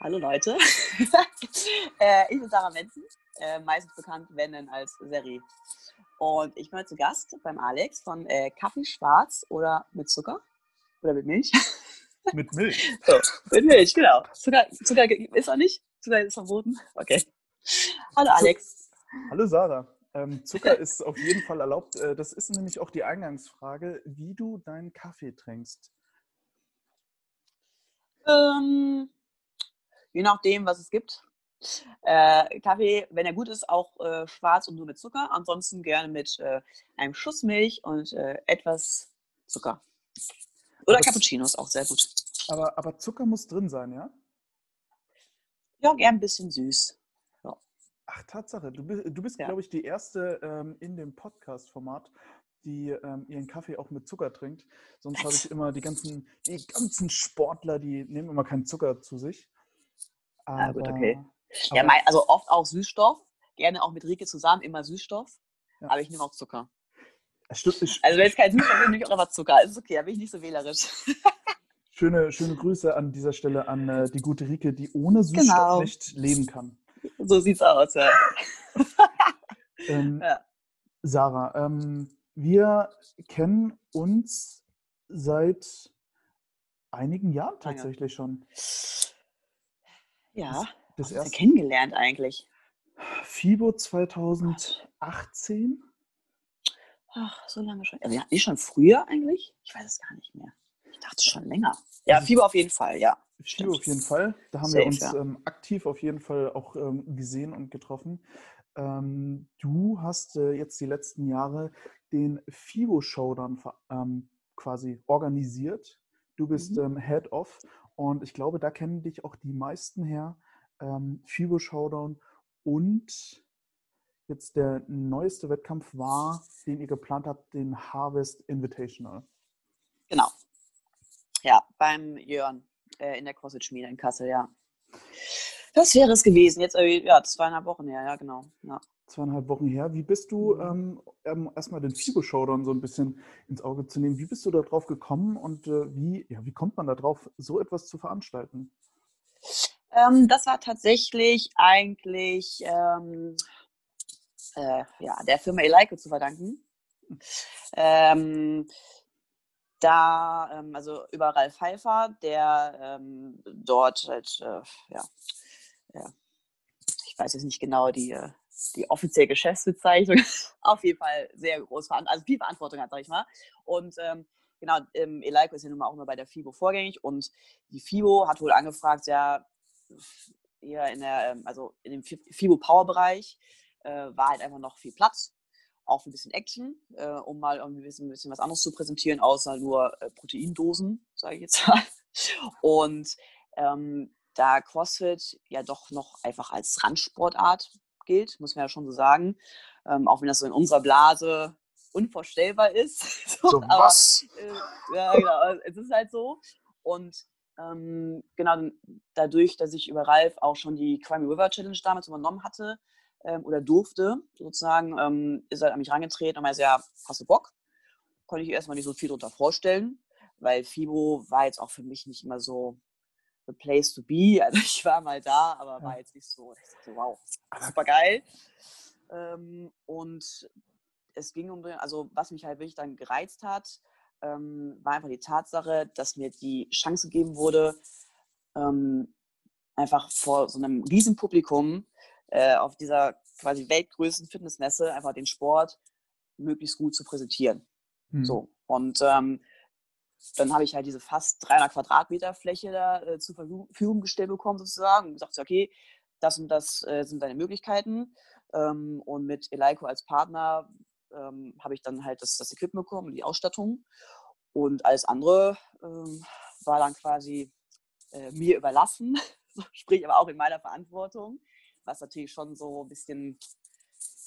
Hallo Leute. äh, ich bin Sarah Menzen, äh, meistens bekannt, wenn denn als Seri. Und ich bin heute zu Gast beim Alex von äh, Kaffee schwarz oder mit Zucker oder mit Milch. Mit Milch. So, mit Milch, genau. Zucker, Zucker ist auch nicht. Zucker ist verboten. Okay. Hallo Alex. Hallo Sarah. Ähm, Zucker ist auf jeden Fall erlaubt. Äh, das ist nämlich auch die Eingangsfrage, wie du deinen Kaffee trinkst. Ähm, je nachdem, was es gibt. Äh, Kaffee, wenn er gut ist, auch äh, schwarz und nur mit Zucker. Ansonsten gerne mit äh, einem Schuss Milch und äh, etwas Zucker. Oder Aber- Cappuccino ist auch sehr gut. Aber, aber Zucker muss drin sein, ja? Ja, gern ein bisschen süß. Ach, Tatsache. Du bist, du bist Ja. glaube ich, die erste ähm, in dem Podcast-Format, die ähm, ihren Kaffee auch mit Zucker trinkt. Sonst habe ich immer die ganzen, die ganzen Sportler, die nehmen immer keinen Zucker zu sich. Ah, gut, okay. Ja, mein, also oft auch Süßstoff. Gerne auch mit Rike zusammen, immer Süßstoff. Ja. Aber ich nehme auch Zucker. Also wenn es kein Süßstoff ist, nehme ich auch einfach Zucker. Ist okay, da bin ich nicht so wählerisch. schöne, schöne Grüße an dieser Stelle an äh, die gute Rike, die ohne Süßstoff Genau. nicht leben kann. so sieht's aus, ja. Ähm, Ja. Sarah, ähm, wir kennen uns seit einigen Jahren tatsächlich schon. Ja, Das das erste kennengelernt eigentlich. FIBO 2018. Ach, so lange schon. Also, ja, ist schon früher eigentlich? Ich weiß es gar nicht mehr. Ich dachte schon länger. Ja, Also- Fieber auf jeden Fall, ja. FIBO Stimmt. auf jeden Fall. Da haben Safe, wir uns ja. ähm, aktiv auf jeden Fall auch ähm, gesehen und getroffen. Ähm, du hast äh, jetzt die letzten Jahre den FIBO Showdown ver- ähm, quasi organisiert. Du bist Mhm. ähm, Head of und ich glaube, da kennen dich auch die meisten her. Ähm, FIBO Showdown und jetzt der neueste Wettkampf war, den ihr geplant habt, den Harvest Invitational. Genau. Ja, beim Jörn äh, in der CrossFit-Schmiede in Kassel, ja. Das wäre es gewesen. Jetzt, äh, ja, zweieinhalb Wochen her, ja, genau. Ja. Zweieinhalb Wochen her. Wie bist du, Mhm. ähm, erstmal den FIBO-Showdown so ein bisschen ins Auge zu nehmen, wie bist du da drauf gekommen und äh, wie, ja, wie kommt man da drauf, so etwas zu veranstalten? Ähm, das war tatsächlich eigentlich ähm, äh, ja, der Firma Eleiko zu verdanken. Ähm, da, ähm, also über Ralf Pfeiffer, der ähm, dort halt, äh, ja, ja, ich weiß jetzt nicht genau die, äh, die offizielle Geschäftsbezeichnung, auf jeden Fall sehr groß, also viel Verantwortung hat, sag ich mal. Und ähm, genau, ähm, Eleiko ist ja nun mal auch immer bei der FIBO vorgängig und die FIBO hat wohl angefragt, ja, eher in der, ähm, also in dem Fi- FIBO Power Bereich äh, war halt einfach noch viel Platz, auch ein bisschen Action, äh, um mal ein bisschen, ein bisschen was anderes zu präsentieren, außer nur äh, Proteindosen, sage ich jetzt mal. Und ähm, da CrossFit ja doch noch einfach als Randsportart gilt, muss man ja schon so sagen, ähm, auch wenn das so in unserer Blase unvorstellbar ist. So, aber- was? äh, ja, genau. Es ist halt so. Und ähm, genau dadurch, dass ich über Ralf auch schon die Crime River Challenge damals übernommen hatte ähm, oder durfte, sozusagen, ähm, ist er an mich rangetreten und meinte, ja, hast du Bock? Konnte ich erstmal nicht so viel darunter vorstellen, weil FIBO war jetzt auch für mich nicht immer so the place to be. Also ich war mal da, aber war jetzt nicht so, dachte, wow, super geil. Ähm, und es ging um, also was mich halt wirklich dann gereizt hat, ähm, war einfach die Tatsache, dass mir die Chance gegeben wurde, ähm, einfach vor so einem riesen Publikum äh, auf dieser quasi weltgrößten Fitnessmesse einfach den Sport möglichst gut zu präsentieren. Hm. So. Und ähm, dann habe ich halt diese fast 300 Quadratmeter Fläche da äh, zur Verfügung gestellt bekommen, sozusagen. Und gesagt, okay, das und das äh, sind deine Möglichkeiten. Ähm, und mit Eleiko als Partner ähm, habe ich dann halt das, das Equipment bekommen die Ausstattung. Und alles andere ähm, war dann quasi äh, mir überlassen, sprich aber auch in meiner Verantwortung, was natürlich schon so ein bisschen,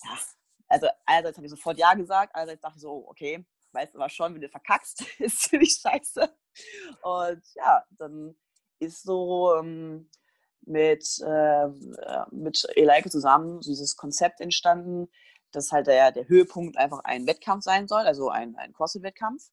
ja, also einerseits habe ich sofort Ja gesagt, andererseits dachte ich so, okay, weißt aber schon, wenn du verkackst, ist ziemlich scheiße. Und ja, dann ist so ähm, mit, äh, äh, mit Eleike zusammen so dieses Konzept entstanden, dass halt der, der Höhepunkt einfach ein Wettkampf sein soll, also ein, ein CrossFit-Wettkampf.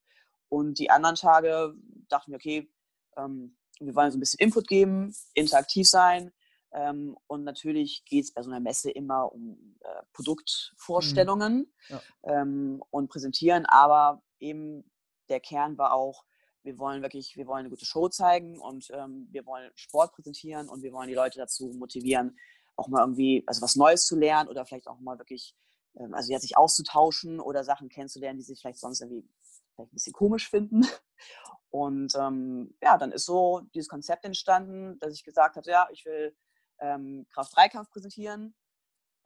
Und die anderen Tage dachten wir, okay, ähm, wir wollen so ein bisschen Input geben, interaktiv sein. Ähm, und natürlich geht es bei so einer Messe immer um äh, mhm. Produktvorstellungen ja. ähm, und präsentieren, aber eben der Kern war auch, wir wollen wirklich, wir wollen eine gute Show zeigen und ähm, wir wollen Sport präsentieren und wir wollen die Leute dazu motivieren, auch mal irgendwie, also was Neues zu lernen oder vielleicht auch mal wirklich, ähm, also ja, sich auszutauschen oder Sachen kennenzulernen, die sie vielleicht sonst irgendwie vielleicht ein bisschen komisch finden. Und ähm, ja, dann ist so dieses Konzept entstanden, dass ich gesagt habe, ja, ich will ähm, Kraft-3-Kampf präsentieren.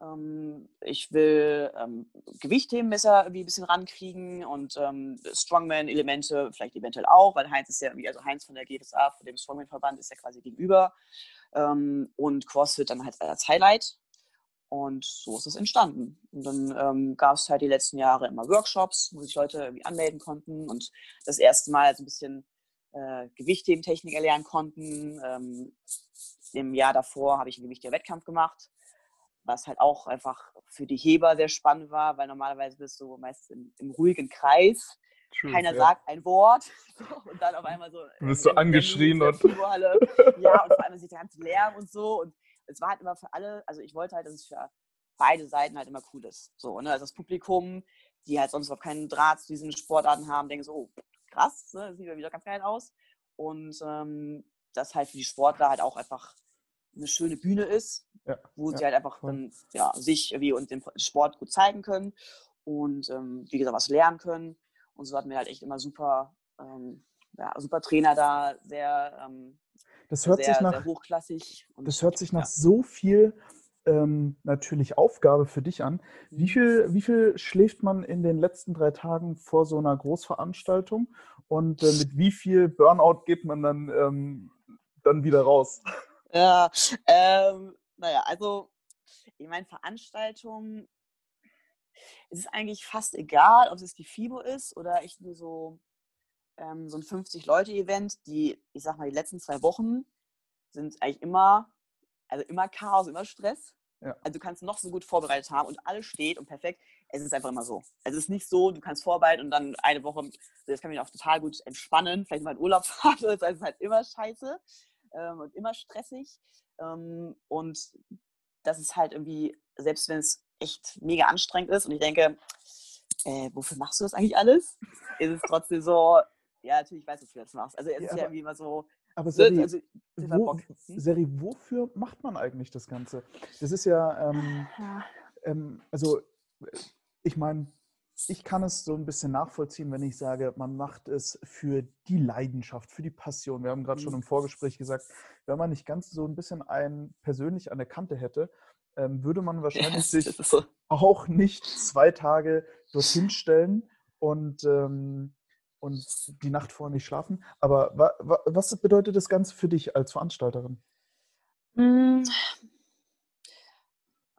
Ähm, ich will ähm, Gewichtheben irgendwie ein bisschen rankriegen und ähm, Strongman-Elemente vielleicht eventuell auch, weil Heinz ist ja irgendwie, also Heinz von der GFSA, von dem Strongman-Verband, ist ja quasi gegenüber. Ähm, und CrossFit dann halt als Highlight. Und so ist es entstanden. Und dann ähm, gab es halt die letzten Jahre immer Workshops, wo sich Leute irgendwie anmelden konnten und das erste Mal so ein bisschen äh, Gewichtheben-Technik erlernen konnten. Ähm, Im Jahr davor habe ich einen Gewichtheber-Wettkampf gemacht, was halt auch einfach für die Heber sehr spannend war, weil normalerweise bist du meistens im, im ruhigen Kreis. True, Keiner ja. sagt ein Wort. und dann auf einmal so. Du bist so angeschrien und. ja, und vor allem sich der ganze Lärm und so. Und es war halt immer für alle, also ich wollte halt, dass es für beide Seiten halt immer cool ist. So, ne? Also das Publikum, die halt sonst überhaupt keinen Draht zu diesen Sportarten haben, denken so, oh, krass, ne? sieht ja wieder ganz geil aus. Und ähm, das halt für die Sportler halt auch einfach eine schöne Bühne ist, ja, wo ja, sie halt einfach dann ja, sich irgendwie und den Sport gut zeigen können und ähm, wie gesagt was lernen können. Und so hatten wir halt echt immer super, ähm, ja, super Trainer da, sehr ähm, das hört sehr, sich nach, hochklassig. Und, das hört sich nach so viel ähm, natürlich Aufgabe für dich an. Wie mhm. viel, wie viel schläft man in den letzten drei Tagen vor so einer Großveranstaltung und äh, mit wie viel Burnout geht man dann, ähm, dann wieder raus? Ja, ähm, naja, also ich meine, Veranstaltungen, es ist eigentlich fast egal, ob es die FIBO ist oder echt nur so ähm, so ein 50-Leute-Event, die, ich sag mal, die letzten zwei Wochen sind eigentlich immer, also immer Chaos, immer Stress. Ja. Also du kannst noch so gut vorbereitet haben und alles steht und perfekt. Es ist einfach immer so. Es ist nicht so, du kannst vorbereiten und dann eine Woche, das kann mich auch total gut entspannen, vielleicht mal in Urlaub fahren. Das ist halt immer scheiße ähm, und immer stressig. Ähm, und das ist halt irgendwie, selbst wenn es echt mega anstrengend ist und ich denke, äh, wofür machst du das eigentlich alles? Ist es trotzdem so, ja, natürlich weiß ich, wofür du das machst. Also es ja, ist ja irgendwie immer so. Aber Seri, also, wo, hm? Seri, wofür macht man eigentlich das Ganze? Das ist ja, ähm, ja. Ähm, also ich meine, ich kann es so ein bisschen nachvollziehen, wenn ich sage, man macht es für die Leidenschaft, für die Passion. Wir haben gerade schon im Vorgespräch gesagt, wenn man nicht ganz so ein bisschen einen persönlich an der Kante hätte, ähm, würde man wahrscheinlich yes, sich so. auch nicht zwei Tage dorthin stellen und ähm, und die Nacht vorher nicht schlafen. Aber wa, wa, was bedeutet das Ganze für dich als Veranstalterin?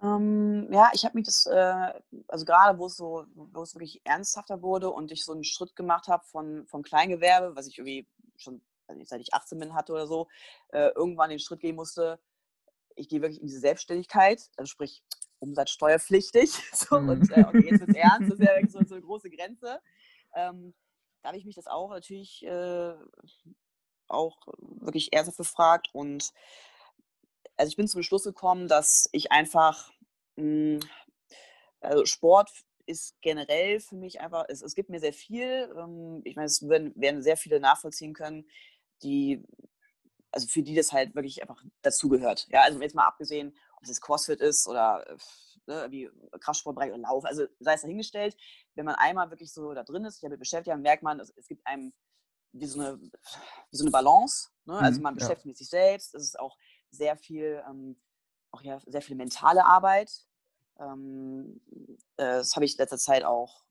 Ähm, ja, ich habe mich das, äh, also gerade wo es so, wo es wirklich ernsthafter wurde und ich so einen Schritt gemacht habe von, vom Kleingewerbe, was ich irgendwie schon, also seit ich 18 bin hatte oder so, äh, irgendwann den Schritt gehen musste, ich gehe wirklich in diese Selbstständigkeit, also sprich umsatzsteuerpflichtig. So, mhm. und äh, okay, jetzt wird es ernst, das ist ja wirklich so, so eine große Grenze. Ähm, da habe ich mich das auch natürlich äh, auch wirklich ernsthaft gefragt und also ich bin zum Schluss gekommen, dass ich einfach also Sport ist generell für mich einfach, es, es gibt mir sehr viel. Ähm, ich meine, es werden, werden sehr viele nachvollziehen können, die, also für die das halt wirklich einfach dazugehört. Ja, also jetzt mal abgesehen, ob es CrossFit ist oder ne, wie Kraftsportbereich oder Lauf, also sei es dahingestellt, wenn man einmal wirklich so da drin ist, sich damit beschäftigt, dann merkt man, es gibt einem wie so eine, wie so eine Balance. Ne? Also mhm, man beschäftigt ja. mit sich selbst, es ist auch sehr viel, ähm, auch ja, sehr viel mentale Arbeit. Ähm, äh, das habe ich in letzter Zeit auch,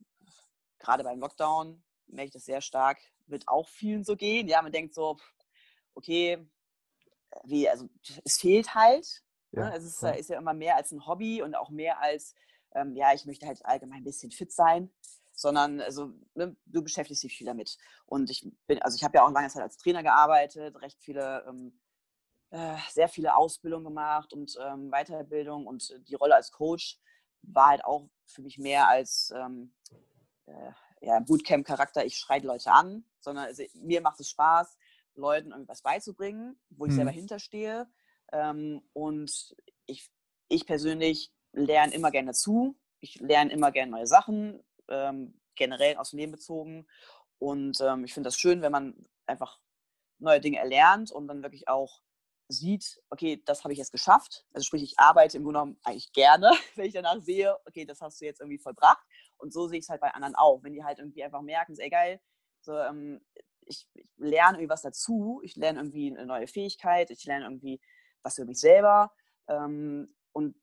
gerade beim Lockdown, merke ich das sehr stark, wird auch vielen so gehen. Ja, man denkt so, okay, wie, also es fehlt halt. Ja, ne? Es ist, ja. ist, ja immer mehr als ein Hobby und auch mehr als, ähm, ja, ich möchte halt allgemein ein bisschen fit sein, sondern also, ne, du beschäftigst dich viel damit. Und ich bin, also ich habe ja auch lange Zeit als Trainer gearbeitet, recht viele, ähm, äh, sehr viele Ausbildungen gemacht und ähm, Weiterbildung und die Rolle als Coach war halt auch für mich mehr als ähm, äh, ja, Bootcamp-Charakter, ich schreie Leute an, sondern also, mir macht es Spaß, Leuten irgendwas beizubringen, wo ich Mhm. selber hinterstehe. Ähm, und ich, ich persönlich lerne immer gerne dazu. Ich lerne immer gerne neue Sachen, ähm, generell aus dem Leben bezogen. Und ähm, ich finde das schön, wenn man einfach neue Dinge erlernt und dann wirklich auch sieht, okay, das habe ich jetzt geschafft. Also sprich, ich arbeite im Grunde genommen eigentlich gerne, wenn ich danach sehe, okay, das hast du jetzt irgendwie vollbracht. Und so sehe ich es halt bei anderen auch. Wenn die halt irgendwie einfach merken, so, ey geil, so, ähm, ich, ich lerne irgendwie was dazu, ich lerne irgendwie eine neue Fähigkeit, ich lerne irgendwie was über mich selber. Ähm, und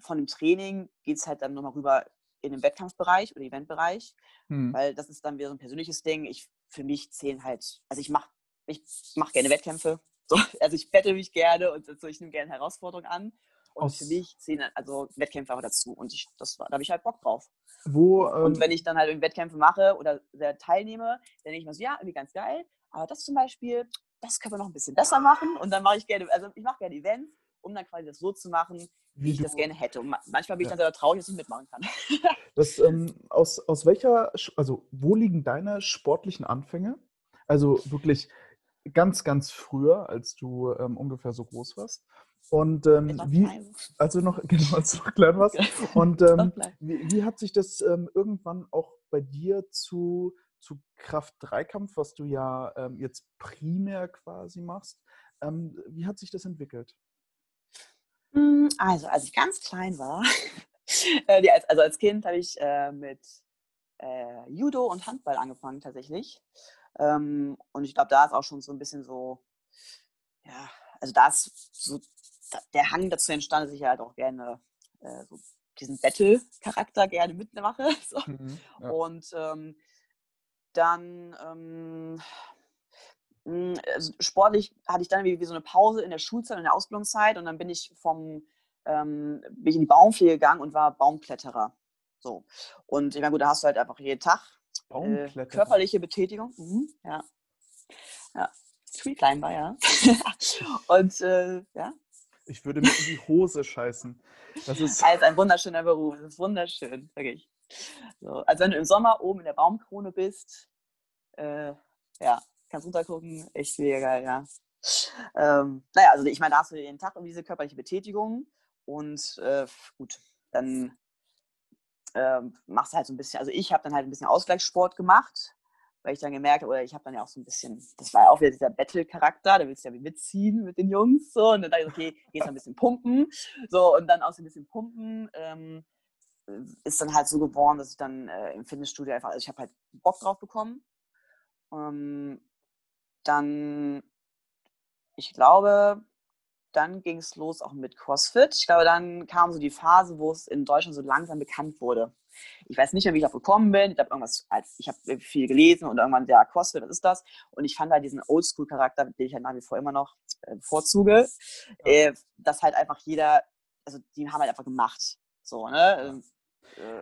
von dem Training geht es halt dann nochmal rüber in den Wettkampfbereich oder Eventbereich, Hm. weil das ist dann wieder so ein persönliches Ding. Ich, für mich zählen halt, also ich mache ich mach gerne Wettkämpfe, so, also ich wette mich gerne und so, ich nehme gerne Herausforderungen an. Und Aus- für mich zählen also Wettkämpfe auch dazu. Und ich, das, war- da habe ich halt Bock drauf. Wo, Und ähm, wenn ich dann halt Wettkämpfe mache oder sehr teilnehme, dann denke ich mir so, ja, irgendwie ganz geil. Aber das zum Beispiel, das können wir noch ein bisschen besser machen. Und dann mache ich gerne, also ich mache gerne Events, um dann quasi das so zu machen, wie ich das gerne hätte. Und ma- manchmal bin ich dann selber traurig, dass ich mitmachen kann. Das, ähm, aus, aus welcher, also wo liegen deine sportlichen Anfänge? Also wirklich ganz, ganz früher, als du ähm, ungefähr so groß warst. Und ähm, wie, klein. also noch, genau, als du noch klein warst. Und ähm, wie, wie hat sich das ähm, irgendwann auch bei dir zu, zu Kraft-3-Kampf, was du ja ähm, jetzt primär quasi machst, ähm, wie hat sich das entwickelt? Mm, Also, als ich ganz klein war, äh, als- also als Kind habe ich äh, mit äh, Judo und Handball angefangen tatsächlich. Ähm, und ich glaube, da ist auch schon so ein bisschen so, ja, also da ist so der Hang dazu entstanden, dass ich halt auch gerne äh, so diesen Battle-Charakter gerne mitmache. So. Ja. Und ähm, dann ähm, mh, also sportlich hatte ich dann wie, wie so eine Pause in der Schulzeit, in der Ausbildungszeit und dann bin ich vom ähm, bin ich in die Baumpflege gegangen und war Baumkletterer. So. Und ich meine, gut, da hast du halt einfach jeden Tag äh, körperliche Betätigung. Mhm, ja. Ja. Tree Climber, ja. und äh, ja, Ich würde mir in die Hose scheißen. Das ist. Also ein wunderschöner Beruf. Das ist wunderschön, wirklich. So, also wenn du im Sommer oben in der Baumkrone bist, äh, ja, kannst runtergucken, echt mega geil, ja. Ähm, naja, also ich meine, da hast du jeden Tag irgendwie diese körperliche Betätigung und äh, gut, dann ähm, machst halt so ein bisschen, also ich habe dann halt ein bisschen Ausgleichssport gemacht, weil ich dann gemerkt habe, oder ich habe dann ja auch so ein bisschen, das war ja auch wieder dieser Battle-Charakter, da willst du ja mitziehen mit den Jungs, so, und dann dachte ich, okay, gehst ein bisschen pumpen, so, und dann aus dem bisschen pumpen ähm, ist dann halt so geworden, dass ich dann äh, im Fitnessstudio einfach, also ich habe halt Bock drauf bekommen. Ähm, dann, ich glaube, dann ging es los auch mit CrossFit. Ich glaube, dann kam so die Phase, wo es in Deutschland so langsam bekannt wurde. Ich weiß nicht mehr, wie ich darauf gekommen bin. Ich habe irgendwas, als ich habe viel gelesen und irgendwann, ja, CrossFit, was ist das? Und ich fand halt diesen Oldschool-Charakter, den ich halt nach wie vor immer noch äh, bevorzuge, äh, dass halt einfach jeder, also die haben halt einfach gemacht. So, ne?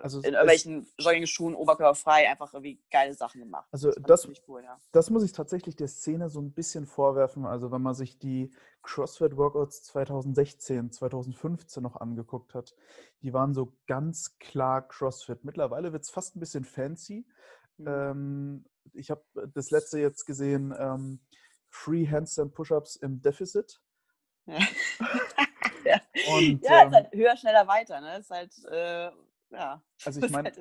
Also in irgendwelchen Jogging-Schuhen, oberkörperfrei, einfach irgendwie geile Sachen gemacht. Also das- ziemlich cool, ja. Das muss ich tatsächlich der Szene so ein bisschen vorwerfen. Also wenn man sich die CrossFit-Workouts 2016, 2015 noch angeguckt hat, die waren so ganz klar CrossFit. Mittlerweile wird es fast ein bisschen fancy. Mhm. Ähm, ich habe das letzte jetzt gesehen, ähm, Free Handstand Push-Ups im Defizit. Ja. ja, Und, ja ähm, ist halt höher, schneller, weiter. Ne? Ist halt, äh, ja, Also ich meine, halt.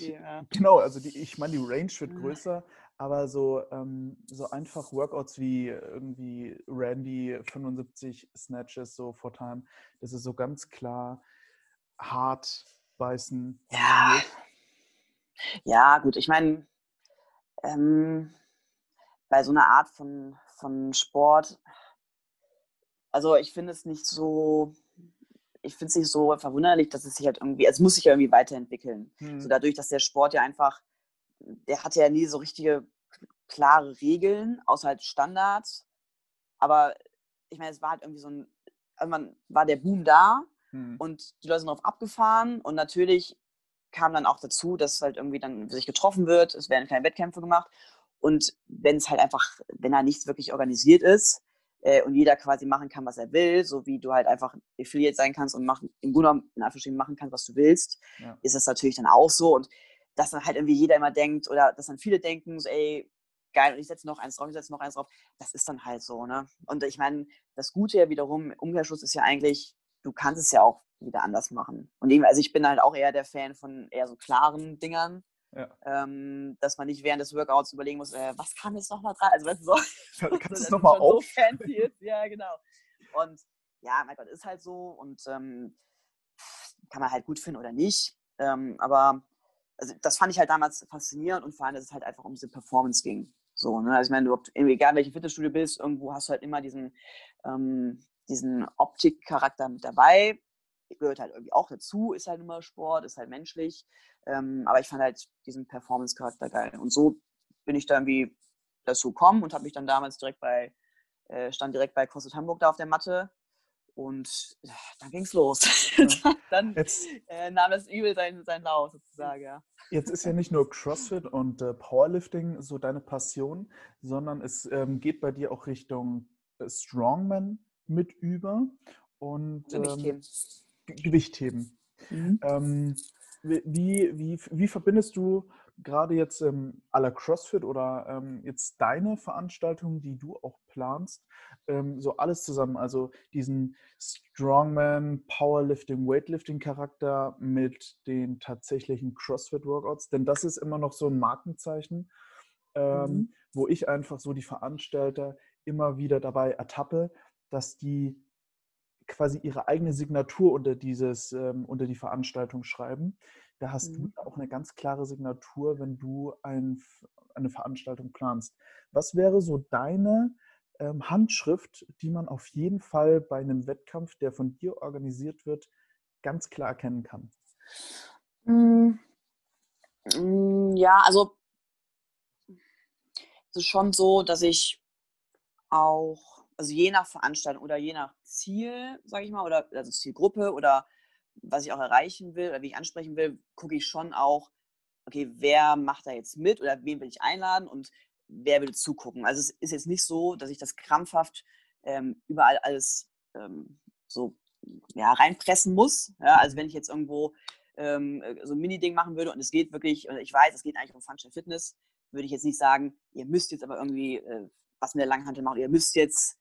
Ja. Genau, also die, ich meine, die Range wird Mhm. größer, aber so, ähm, so einfach Workouts wie irgendwie Randy 75 Snatches so vor Time, das ist so ganz klar hart beißen. Ja. Ja, gut, ich meine, ähm, bei so einer Art von, von Sport, also ich finde es nicht so, ich finde es nicht so verwunderlich, dass es sich halt irgendwie, es muss sich ja irgendwie weiterentwickeln. So Hm. dadurch, dass der Sport ja einfach, der hatte ja nie so richtige klare Regeln, außer halt Standards. Aber ich meine, es war halt irgendwie so ein, irgendwann war der Boom da Hm. und die Leute sind darauf abgefahren und natürlich kam dann auch dazu, dass halt irgendwie dann sich getroffen wird, es werden keine Wettkämpfe gemacht und wenn es halt einfach, wenn da nichts wirklich organisiert ist äh, und jeder quasi machen kann, was er will, so wie du halt einfach Affiliate sein kannst und machen, im Grunde genommen in Anführungsstrichen machen kannst, was du willst, Ja. ist das natürlich dann auch so und dass dann halt irgendwie jeder immer denkt oder dass dann viele denken, so, ey, geil und ich setze noch eins drauf, ich setze noch eins drauf. Das ist dann halt so, ne? Und ich meine, das Gute ja wiederum, Umkehrschluss ist ja eigentlich, du kannst es ja auch wieder anders machen. Und eben, also ich bin halt auch eher der Fan von eher so klaren Dingern. Ja. Ähm, dass man nicht während des Workouts überlegen muss, äh, was kam jetzt nochmal dran? Also, weißt du, so, kannst du es nochmal auf? So fancy Ja, genau. Und ja, mein Gott, ist halt so und ähm, kann man halt gut finden oder nicht. Ähm, aber also das fand ich halt damals faszinierend und vor allem, dass es halt einfach um diese Performance ging. So, ne? Also ich meine, du, egal welche Fitnessstudio bist, irgendwo hast du halt immer diesen, ähm, diesen Optikcharakter mit dabei. Gehört halt irgendwie auch dazu, ist halt immer Sport, ist halt menschlich. Ähm, aber ich fand halt diesen Performance-Charakter geil. Und so bin ich da irgendwie dazu gekommen und habe mich dann damals direkt bei, äh, stand direkt bei CrossFit Hamburg da auf der Matte und ja, dann ging es los. dann jetzt, äh, nahm das Übel seinen, seinen Lauf sozusagen. Ja. Jetzt ist ja nicht nur CrossFit und äh, Powerlifting so deine Passion, sondern es ähm, geht bei dir auch Richtung äh, Strongman mit über und ähm, Gewichtheben. Gewichtheben. Mhm. Ähm, wie, wie, wie verbindest du gerade jetzt ähm, aller CrossFit oder ähm, jetzt deine Veranstaltungen, die du auch planst, ähm, so alles zusammen, also diesen Strongman, Powerlifting, Weightlifting Charakter mit den tatsächlichen CrossFit Workouts, denn das ist immer noch so ein Markenzeichen, ähm, mhm. wo ich einfach so die Veranstalter immer wieder dabei ertappe, dass die quasi ihre eigene Signatur unter dieses ähm, unter die Veranstaltung schreiben. Da hast mhm. du auch eine ganz klare Signatur, wenn du ein, eine Veranstaltung planst. Was wäre so deine ähm, Handschrift, die man auf jeden Fall bei einem Wettkampf, der von dir organisiert wird, ganz klar erkennen kann? Mm, ja, also es ist schon so, dass ich auch, also je nach Veranstaltung oder je nach Ziel, sage ich mal, oder also Zielgruppe oder was ich auch erreichen will oder wie ich ansprechen will, gucke ich schon auch, okay, wer macht da jetzt mit oder wen will ich einladen und wer will zugucken. Also es ist jetzt nicht so, dass ich das krampfhaft ähm, überall alles ähm, so ja, reinpressen muss. Ja, also wenn ich jetzt irgendwo ähm, äh, so ein Mini-Ding machen würde und es geht wirklich, ich weiß, es geht eigentlich um Functional Fitness, würde ich jetzt nicht sagen, ihr müsst jetzt aber irgendwie äh, was mit der Langhantel machen, ihr müsst jetzt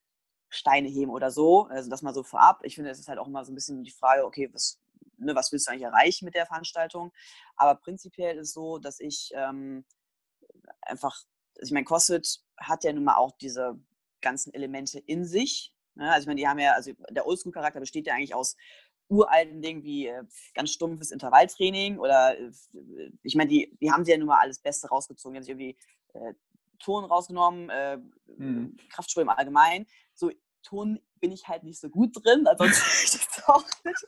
Steine heben oder so. Also das mal so vorab. Ich finde, es ist halt auch immer so ein bisschen die Frage, okay, was, ne, was willst du eigentlich erreichen mit der Veranstaltung? Aber prinzipiell ist es so, dass ich ähm, einfach also ich meine, CrossFit hat ja nun mal auch diese ganzen Elemente in sich. Ne? Also ich meine, die haben ja, also der Oldschool-Charakter besteht ja eigentlich aus uralten Dingen wie äh, ganz stumpfes Intervalltraining oder äh, ich meine, die, die haben sie ja nun mal alles Beste rausgezogen. Die haben sich irgendwie äh, Ton rausgenommen, äh, mhm. Kraftsport im Allgemeinen. So, Ton bin ich halt nicht so gut drin, ansonsten ich auch nicht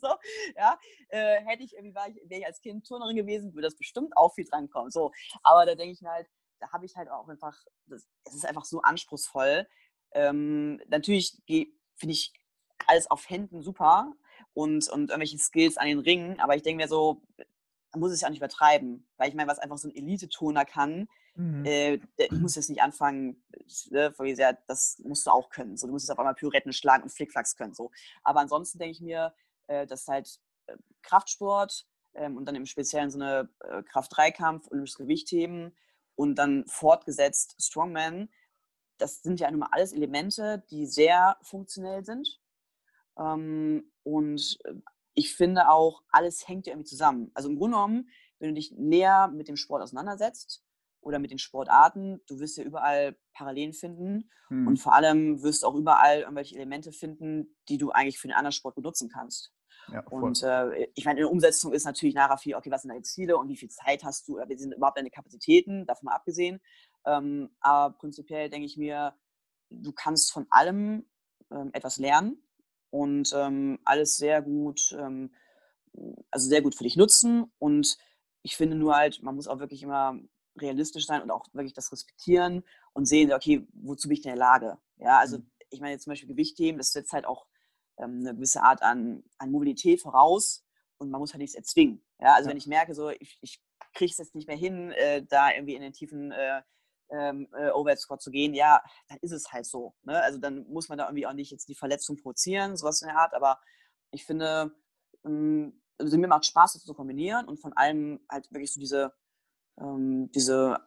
so, ja, äh, hätte ich irgendwie, wäre ich, wär ich als Kind Turnerin gewesen, würde das bestimmt auch viel drankommen. So, aber da denke ich mir halt, da habe ich halt auch einfach, das, es ist einfach so anspruchsvoll. Ähm, natürlich finde ich alles auf Händen super und, und irgendwelche Skills an den Ringen, aber ich denke mir so, man muss es ja auch nicht übertreiben, weil ich meine, was einfach so ein Elite-Toner kann, mhm. äh, ich muss jetzt nicht anfangen, äh, das musst du auch können. So, du musst jetzt auf einmal Pyretten schlagen und Flickflacks können. So. Aber ansonsten denke ich mir, äh, dass halt äh, Kraftsport ähm, und dann im Speziellen so eine äh, Kraft-3-Kampf, olympisches Gewichtheben und dann fortgesetzt Strongman. Das sind ja nun mal alles Elemente, die sehr funktionell sind. Ähm, und äh, ich finde auch, alles hängt ja irgendwie zusammen. Also im Grunde genommen, wenn du dich näher mit dem Sport auseinandersetzt oder mit den Sportarten, du wirst ja überall Parallelen finden hm. und vor allem wirst du auch überall irgendwelche Elemente finden, die du eigentlich für den anderen Sport benutzen kannst. Ja, und äh, ich meine, in der Umsetzung ist natürlich nachher viel, okay, was sind deine Ziele und wie viel Zeit hast du, oder wie sind überhaupt deine Kapazitäten, davon mal abgesehen. Ähm, aber prinzipiell denke ich mir, du kannst von allem ähm, etwas lernen und ähm, alles sehr gut, ähm, also sehr gut für dich nutzen. Und ich finde nur halt, man muss auch wirklich immer realistisch sein und auch wirklich das respektieren und sehen, okay, wozu bin ich in der Lage? Ja, also mhm. ich meine jetzt zum Beispiel Gewichtheben, das setzt halt auch ähm, eine gewisse Art an, an Mobilität voraus und man muss halt nichts erzwingen. Ja, also ja. wenn ich merke, so ich, ich kriege es jetzt nicht mehr hin, äh, da irgendwie in den tiefen äh, ähm, äh, Overhead Squat zu gehen, ja, dann ist es halt so. Ne? Also dann muss man da irgendwie auch nicht jetzt die Verletzung provozieren, sowas in der Art, aber ich finde, ähm, also mir macht Spaß, das zu kombinieren und von allem halt wirklich so diese ähm, diese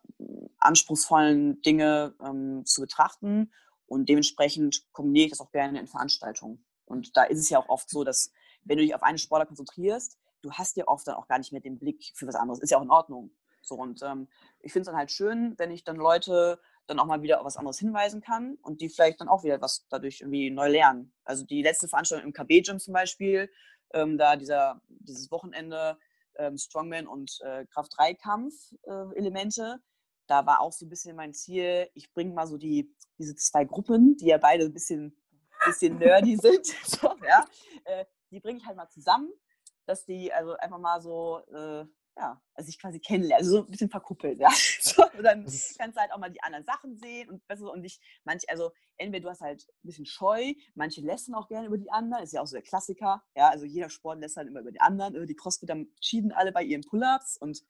anspruchsvollen Dinge ähm, zu betrachten und dementsprechend kombiniere ich das auch gerne in Veranstaltungen. Und da ist es ja auch oft so, dass wenn du dich auf eine Sportler konzentrierst, du hast ja oft dann auch gar nicht mehr den Blick für was anderes. Ist ja auch in Ordnung. So, und ähm, ich finde es dann halt schön, wenn ich dann Leute dann auch mal wieder auf was anderes hinweisen kann und die vielleicht dann auch wieder was dadurch irgendwie neu lernen. Also die letzte Veranstaltung im KB-Gym zum Beispiel, ähm, da dieser, dieses Wochenende ähm, Strongman und äh, Kraft-3-Kampf-Elemente, äh, da war auch so ein bisschen mein Ziel, ich bringe mal so die, diese zwei Gruppen, die ja beide ein bisschen, bisschen nerdy sind, so, ja, äh, die bringe ich halt mal zusammen, dass die also einfach mal so äh, ja, also sich quasi kennenlernen, also so ein bisschen verkuppelt, ja. So, und dann kannst du halt auch mal die anderen Sachen sehen und besser und dich, manch, also entweder du hast halt ein bisschen scheu, manche lästern auch gerne über die anderen, ist ja auch so der Klassiker, ja, also jeder Sport lässt halt immer über die anderen, über die Crossfitter cheaten alle bei ihren Pull-Ups und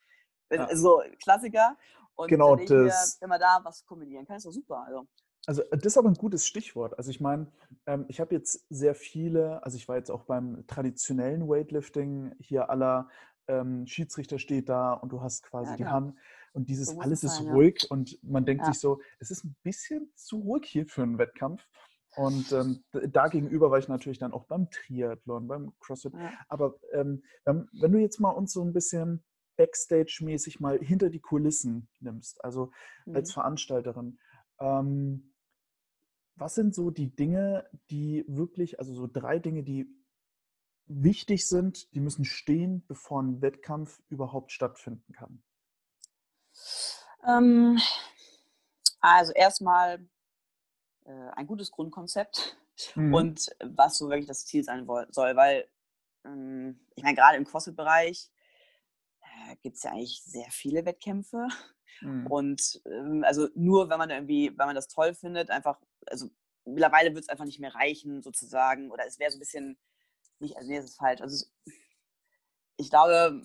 ja. also Klassiker. Und genau, das, wir, wenn man da was kombinieren kann, ist doch super. Also. Also das ist aber ein gutes Stichwort. Also ich meine, ähm, ich habe jetzt sehr viele, also ich war jetzt auch beim traditionellen Weightlifting hier aller ähm, Schiedsrichter steht da und du hast quasi ja, die Hand und dieses so alles ist sein, ruhig ja. und man denkt ja. sich so, es ist ein bisschen zu ruhig hier für einen Wettkampf. Und ähm, da gegenüber war ich natürlich dann auch beim Triathlon, beim CrossFit. Aber ähm, wenn du jetzt mal uns so ein bisschen Backstage-mäßig mal hinter die Kulissen nimmst, also mhm. als Veranstalterin, ähm, was sind so die Dinge, die wirklich, also so drei Dinge, die wichtig sind, die müssen stehen, bevor ein Wettkampf überhaupt stattfinden kann? Ähm, also erstmal äh, ein gutes Grundkonzept mhm. und was so wirklich das Ziel sein soll, weil ähm, ich meine, gerade im CrossFit-Bereich äh, gibt es ja eigentlich sehr viele Wettkämpfe. Mhm. Und ähm, also nur wenn man irgendwie, wenn man das toll findet, einfach, also mittlerweile wird es einfach nicht mehr reichen, sozusagen, oder es wäre so ein bisschen nicht, also nee, das ist falsch. Also ich glaube,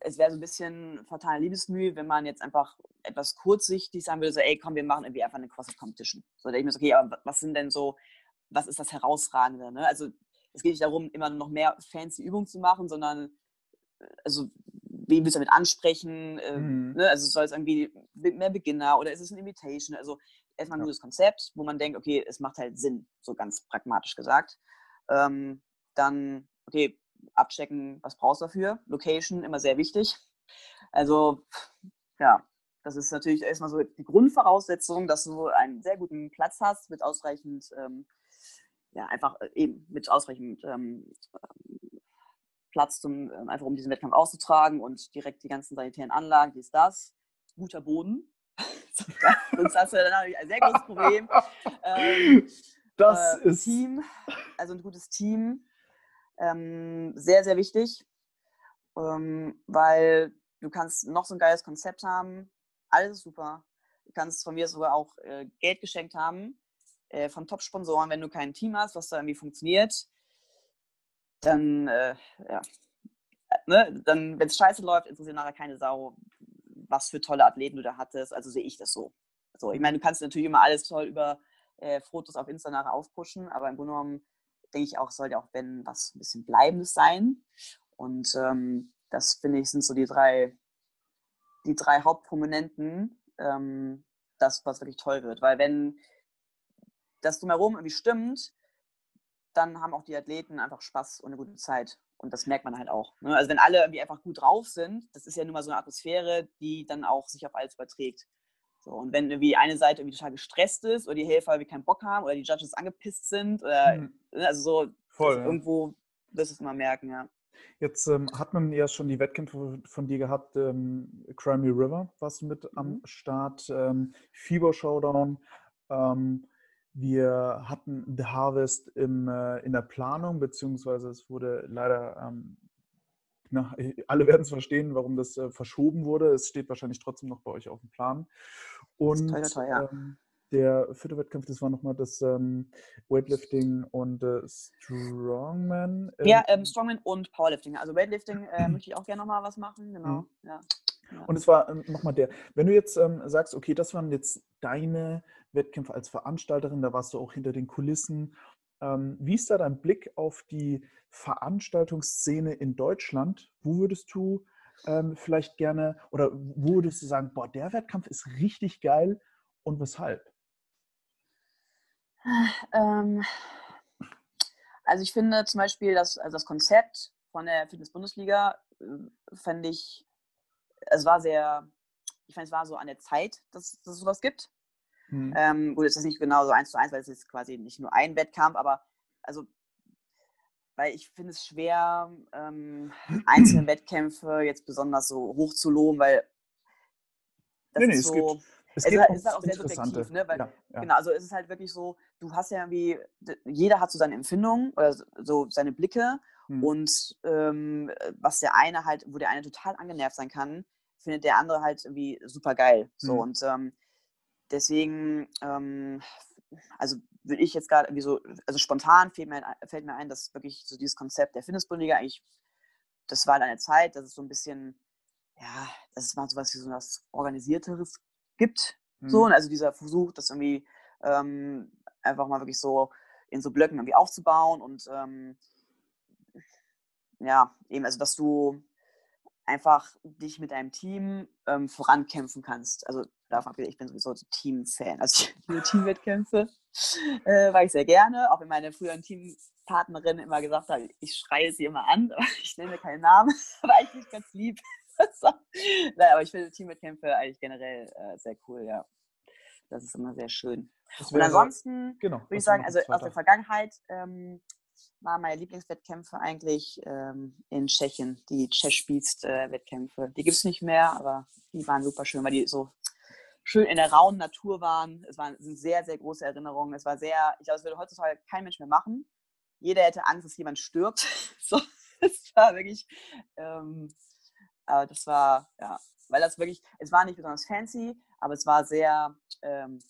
es wäre so ein bisschen fatale Liebesmühe, wenn man jetzt einfach etwas kurzsichtig sagen würde, so, ey, komm, wir machen irgendwie einfach eine CrossFit-Competition. So, da denke ich mir so, okay, aber was sind denn so, was ist das Herausragende? Ne? Also es geht nicht darum, immer noch mehr fancy Übungen zu machen, sondern äh, also wen willst du damit ansprechen? Ähm, mhm. ne? Also soll es irgendwie mehr Beginner oder ist es ein Invitation? Also erstmal ein ja. gutes Konzept, wo man denkt, okay, es macht halt Sinn, so ganz pragmatisch gesagt. Ähm, dann, okay, abchecken, was brauchst du dafür. Location, immer sehr wichtig. Also, ja, das ist natürlich erstmal so die Grundvoraussetzung, dass du einen sehr guten Platz hast mit ausreichend, ähm, ja, einfach äh, eben mit ausreichend ähm, Platz, zum, ähm, einfach um diesen Wettkampf auszutragen und direkt die ganzen sanitären Anlagen, die ist das. Guter Boden. Sonst hast du dann natürlich ein sehr großes Problem. Ähm, das äh, ist. Team, also ein gutes Team ähm, sehr, sehr wichtig, ähm, weil du kannst noch so ein geiles Konzept haben, alles ist super. Du kannst von mir sogar auch äh, Geld geschenkt haben äh, von Top-Sponsoren, wenn du kein Team hast, was da irgendwie funktioniert, dann, äh, ja, ne, dann, wenn es scheiße läuft, interessiert nachher keine Sau, was für tolle Athleten du da hattest. Also sehe ich das so. So, ich meine, du kannst natürlich immer alles toll über äh, Fotos auf Insta nachher aufpushen, aber im Grunde genommen denke ich auch, sollte auch, wenn was ein bisschen Bleibendes sein. Und ähm, das finde ich sind so die drei, die drei Hauptprominenten, ähm, das, was wirklich toll wird. Weil wenn das drumherum irgendwie stimmt, dann haben auch die Athleten einfach Spaß und eine gute Zeit. Und das merkt man halt auch. Ne? Also wenn alle irgendwie einfach gut drauf sind, das ist ja nun mal so eine Atmosphäre, die dann auch sich auf alles überträgt. So, und wenn irgendwie eine Seite irgendwie total gestresst ist oder die Helfer irgendwie keinen Bock haben oder die Judges angepisst sind oder mhm. also so Voll, ja. irgendwo wirst du es mal merken, ja. Jetzt ähm, hat man ja schon die Wettkämpfe von dir gehabt. Ähm, Crimey River warst du mit mhm. am Start. Ähm, Fieber Showdown. Ähm, wir hatten The Harvest im, äh, in der Planung, beziehungsweise es wurde leider ähm, na, äh, alle werden es verstehen, warum das äh, verschoben wurde. Es steht wahrscheinlich trotzdem noch bei euch auf dem Plan. Und toll, toll, ja. ähm, der vierte Wettkampf, das war nochmal das ähm, Weightlifting und äh, Strongman. Ähm, ja, ähm, Strongman und Powerlifting. Also Weightlifting äh, möchte ich auch gerne nochmal was machen, genau. Mhm. Ja. Ja. Und es war ähm, nochmal der, wenn du jetzt ähm, sagst, okay, das waren jetzt deine Wettkämpfe als Veranstalterin, da warst du auch hinter den Kulissen. Ähm, wie ist da dein Blick auf die Veranstaltungsszene in Deutschland? Wo würdest du ähm, vielleicht gerne, oder wo würdest du sagen, boah, der Wettkampf ist richtig geil und weshalb? Ähm, also ich finde zum Beispiel das, also das Konzept von der Fitness-Bundesliga äh, fände ich, es war sehr, ich fand es war so an der Zeit, dass, dass es sowas gibt. Mhm. Ähm, gut, es ist nicht genau so eins zu eins, weil es ist quasi nicht nur ein Wettkampf, aber also weil ich finde es schwer, ähm, einzelne Wettkämpfe jetzt besonders so hoch zu loben, weil das nee, nee, ist so. Es, es, es ist halt auch sehr subjektiv, ne? Weil, ja, ja. Genau, also es ist halt wirklich so, du hast ja irgendwie, jeder hat so seine Empfindungen oder so seine Blicke hm. und ähm, was der eine halt, wo der eine total angenervt sein kann, findet der andere halt irgendwie super geil. So hm. und ähm, deswegen, ähm, also würde ich jetzt gerade so, also spontan fällt mir, fällt mir ein, dass wirklich so dieses Konzept der Fitnessbundesliga eigentlich, das war in einer Zeit, dass es so ein bisschen, ja, dass es mal sowas wie so was Organisierteres gibt. Mhm. So, und also dieser Versuch, das irgendwie ähm, einfach mal wirklich so in so Blöcken irgendwie aufzubauen und ähm, ja, eben, also dass du einfach dich mit deinem Team ähm, vorankämpfen kannst. Also davon abgesehen, ich bin sowieso so Team-Fan. Also ich liebe Teamwettkämpfe, äh, war ich sehr gerne, auch wenn meine früheren Teampartnerin immer gesagt hat, ich schreie sie immer an, aber ich nenne keinen Namen, aber eigentlich ganz lieb. Nein, aber ich finde Teamwettkämpfe eigentlich generell äh, sehr cool, ja. Das ist immer sehr schön. Und ansonsten genau, würde ich sagen, also aus der Vergangenheit ähm, waren meine Lieblingswettkämpfe eigentlich ähm, in Tschechien, die Tschech-Spielst-Wettkämpfe. die gibt es nicht mehr, aber die waren super schön, weil die so schön in der rauen Natur waren. Es waren sind sehr, sehr große Erinnerungen. Es war sehr, ich glaube, es würde heutzutage kein Mensch mehr machen. Jeder hätte Angst, dass jemand stirbt. so, es war wirklich, ähm, aber das war, ja, weil das wirklich, es war nicht besonders fancy, aber es war sehr, ähm,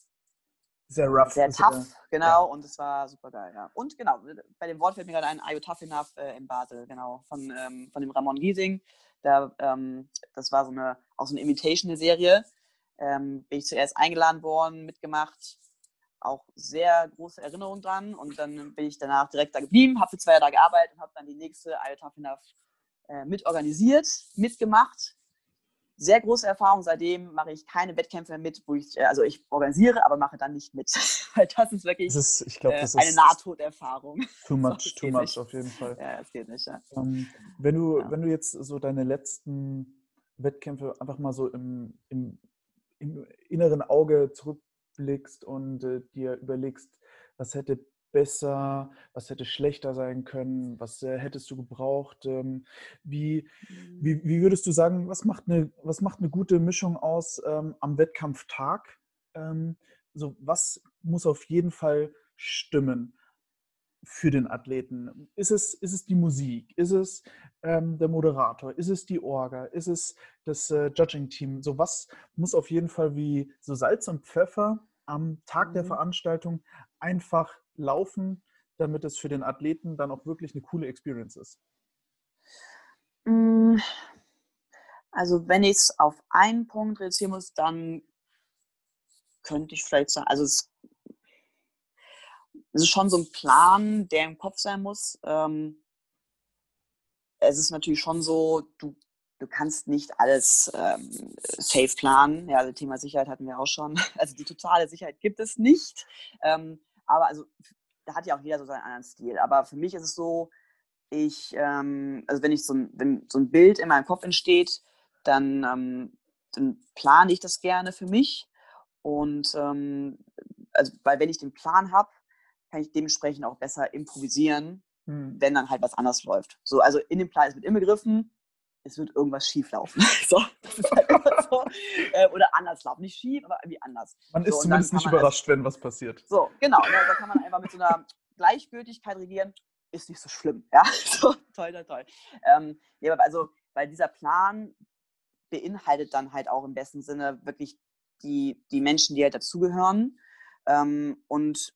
sehr rough. Sehr tough, genau, ja. und es war super geil, ja. Und genau, bei dem Wort fällt mir gerade ein, Are You Tough Enough äh, in Basel, genau, von, ähm, von dem Ramon Giesing. Da, ähm, das war so eine, auch so eine Imitation-Serie. Ähm, bin ich zuerst eingeladen worden, mitgemacht, auch sehr große Erinnerung dran. Und dann bin ich danach direkt da geblieben, habe für zwei Jahre da gearbeitet und habe dann die nächste Enough äh, mitorganisiert, mitgemacht sehr große Erfahrung. Seitdem mache ich keine Wettkämpfe mit, wo ich, äh, also ich organisiere, aber mache dann nicht mit. Weil das ist wirklich das ist, glaub, das äh, eine Nahtoderfahrung. Too much, too much nicht. auf jeden Fall. Ja, das geht nicht. Ja. Ähm, wenn, du, ja. wenn du jetzt so deine letzten Wettkämpfe einfach mal so im, im, im inneren Auge zurückblickst und äh, dir überlegst, was hätte besser, was hätte schlechter sein können, was äh, hättest du gebraucht? Ähm, wie, mhm. wie, wie, würdest du sagen, was macht eine, was macht eine gute Mischung aus ähm, am Wettkampftag? Ähm, so, was muss auf jeden Fall stimmen für den Athleten? Ist es, ist es die Musik? Ist es ähm, der Moderator? Ist es die Orga? Ist es das äh, Judging-Team? So, was muss auf jeden Fall wie so Salz und Pfeffer am Tag mhm. der Veranstaltung einfach laufen, damit es für den Athleten dann auch wirklich eine coole Experience ist? Mm, also wenn ich es auf einen Punkt reduzieren muss, dann könnte ich vielleicht sagen, also es, es ist schon so ein Plan, der im Kopf sein muss. Ähm, es ist natürlich schon so, du, du kannst nicht alles ähm, safe planen. Ja, also Thema Sicherheit hatten wir auch schon. Also die totale Sicherheit gibt es nicht. Ähm, aber also, da hat ja auch jeder so seinen anderen Stil. Aber für mich ist es so, ich, ähm, also wenn ich so ein, wenn so ein Bild in meinem Kopf entsteht, dann, ähm, dann plane ich das gerne für mich. Und ähm, also, weil wenn ich den Plan habe, kann ich dementsprechend auch besser improvisieren, hm. wenn dann halt was anders läuft. So, also in dem Plan ist mit inbegriffen, es wird irgendwas schief laufen. so, das ist halt immer so. Äh, oder anders laufen. Nicht schief, aber irgendwie anders. Man ist so, zumindest nicht überrascht, wenn was passiert. So, genau. Da, da kann man einfach mit so einer Gleichgültigkeit regieren. Ist nicht so schlimm. Ja, so, toll, toll, toll. Ähm, ja, also, weil dieser Plan beinhaltet dann halt auch im besten Sinne wirklich die, die Menschen, die halt dazugehören. Ähm, und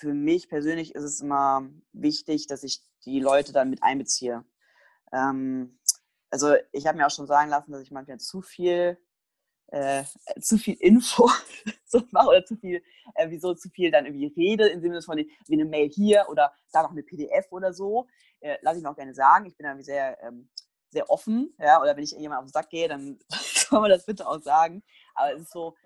für mich persönlich ist es immer wichtig, dass ich die Leute dann mit einbeziehe. Ähm, also ich habe mir auch schon sagen lassen, dass ich manchmal zu viel, äh, zu viel Info so mache oder zu viel, äh, wieso zu viel dann irgendwie rede, im Sinne von wie eine Mail hier oder da noch eine PDF oder so. Äh, lasse ich mir auch gerne sagen. Ich bin irgendwie sehr, ähm, sehr offen, ja, oder wenn ich jemand auf den Sack gehe, dann soll man das bitte auch sagen. Aber es ist so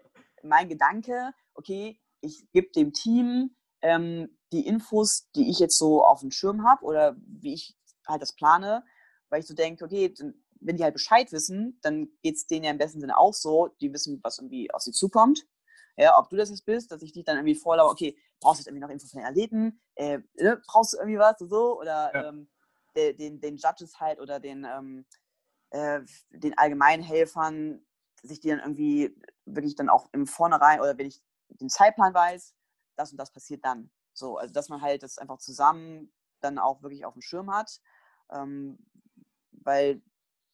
mein Gedanke, okay, ich gebe dem Team ähm, die Infos, die ich jetzt so auf dem Schirm habe oder wie ich halt das plane, weil ich so denke, okay, wenn die halt Bescheid wissen, dann geht es denen ja im besten Sinne auch so, die wissen, was irgendwie auf sie zukommt. Ja, ob du das jetzt bist, dass ich dich dann irgendwie vorlaube, okay, brauchst du jetzt irgendwie noch Infos von den Athleten, äh, ne, brauchst du irgendwie was oder so, oder ja. ähm, den, den, den Judges halt oder den, ähm, äh, den Allgemeinhelfern, sich die dann irgendwie wirklich dann auch im Vornherein oder wenn ich den Zeitplan weiß, das und das passiert dann. So, also dass man halt das einfach zusammen dann auch wirklich auf dem Schirm hat. Ähm, weil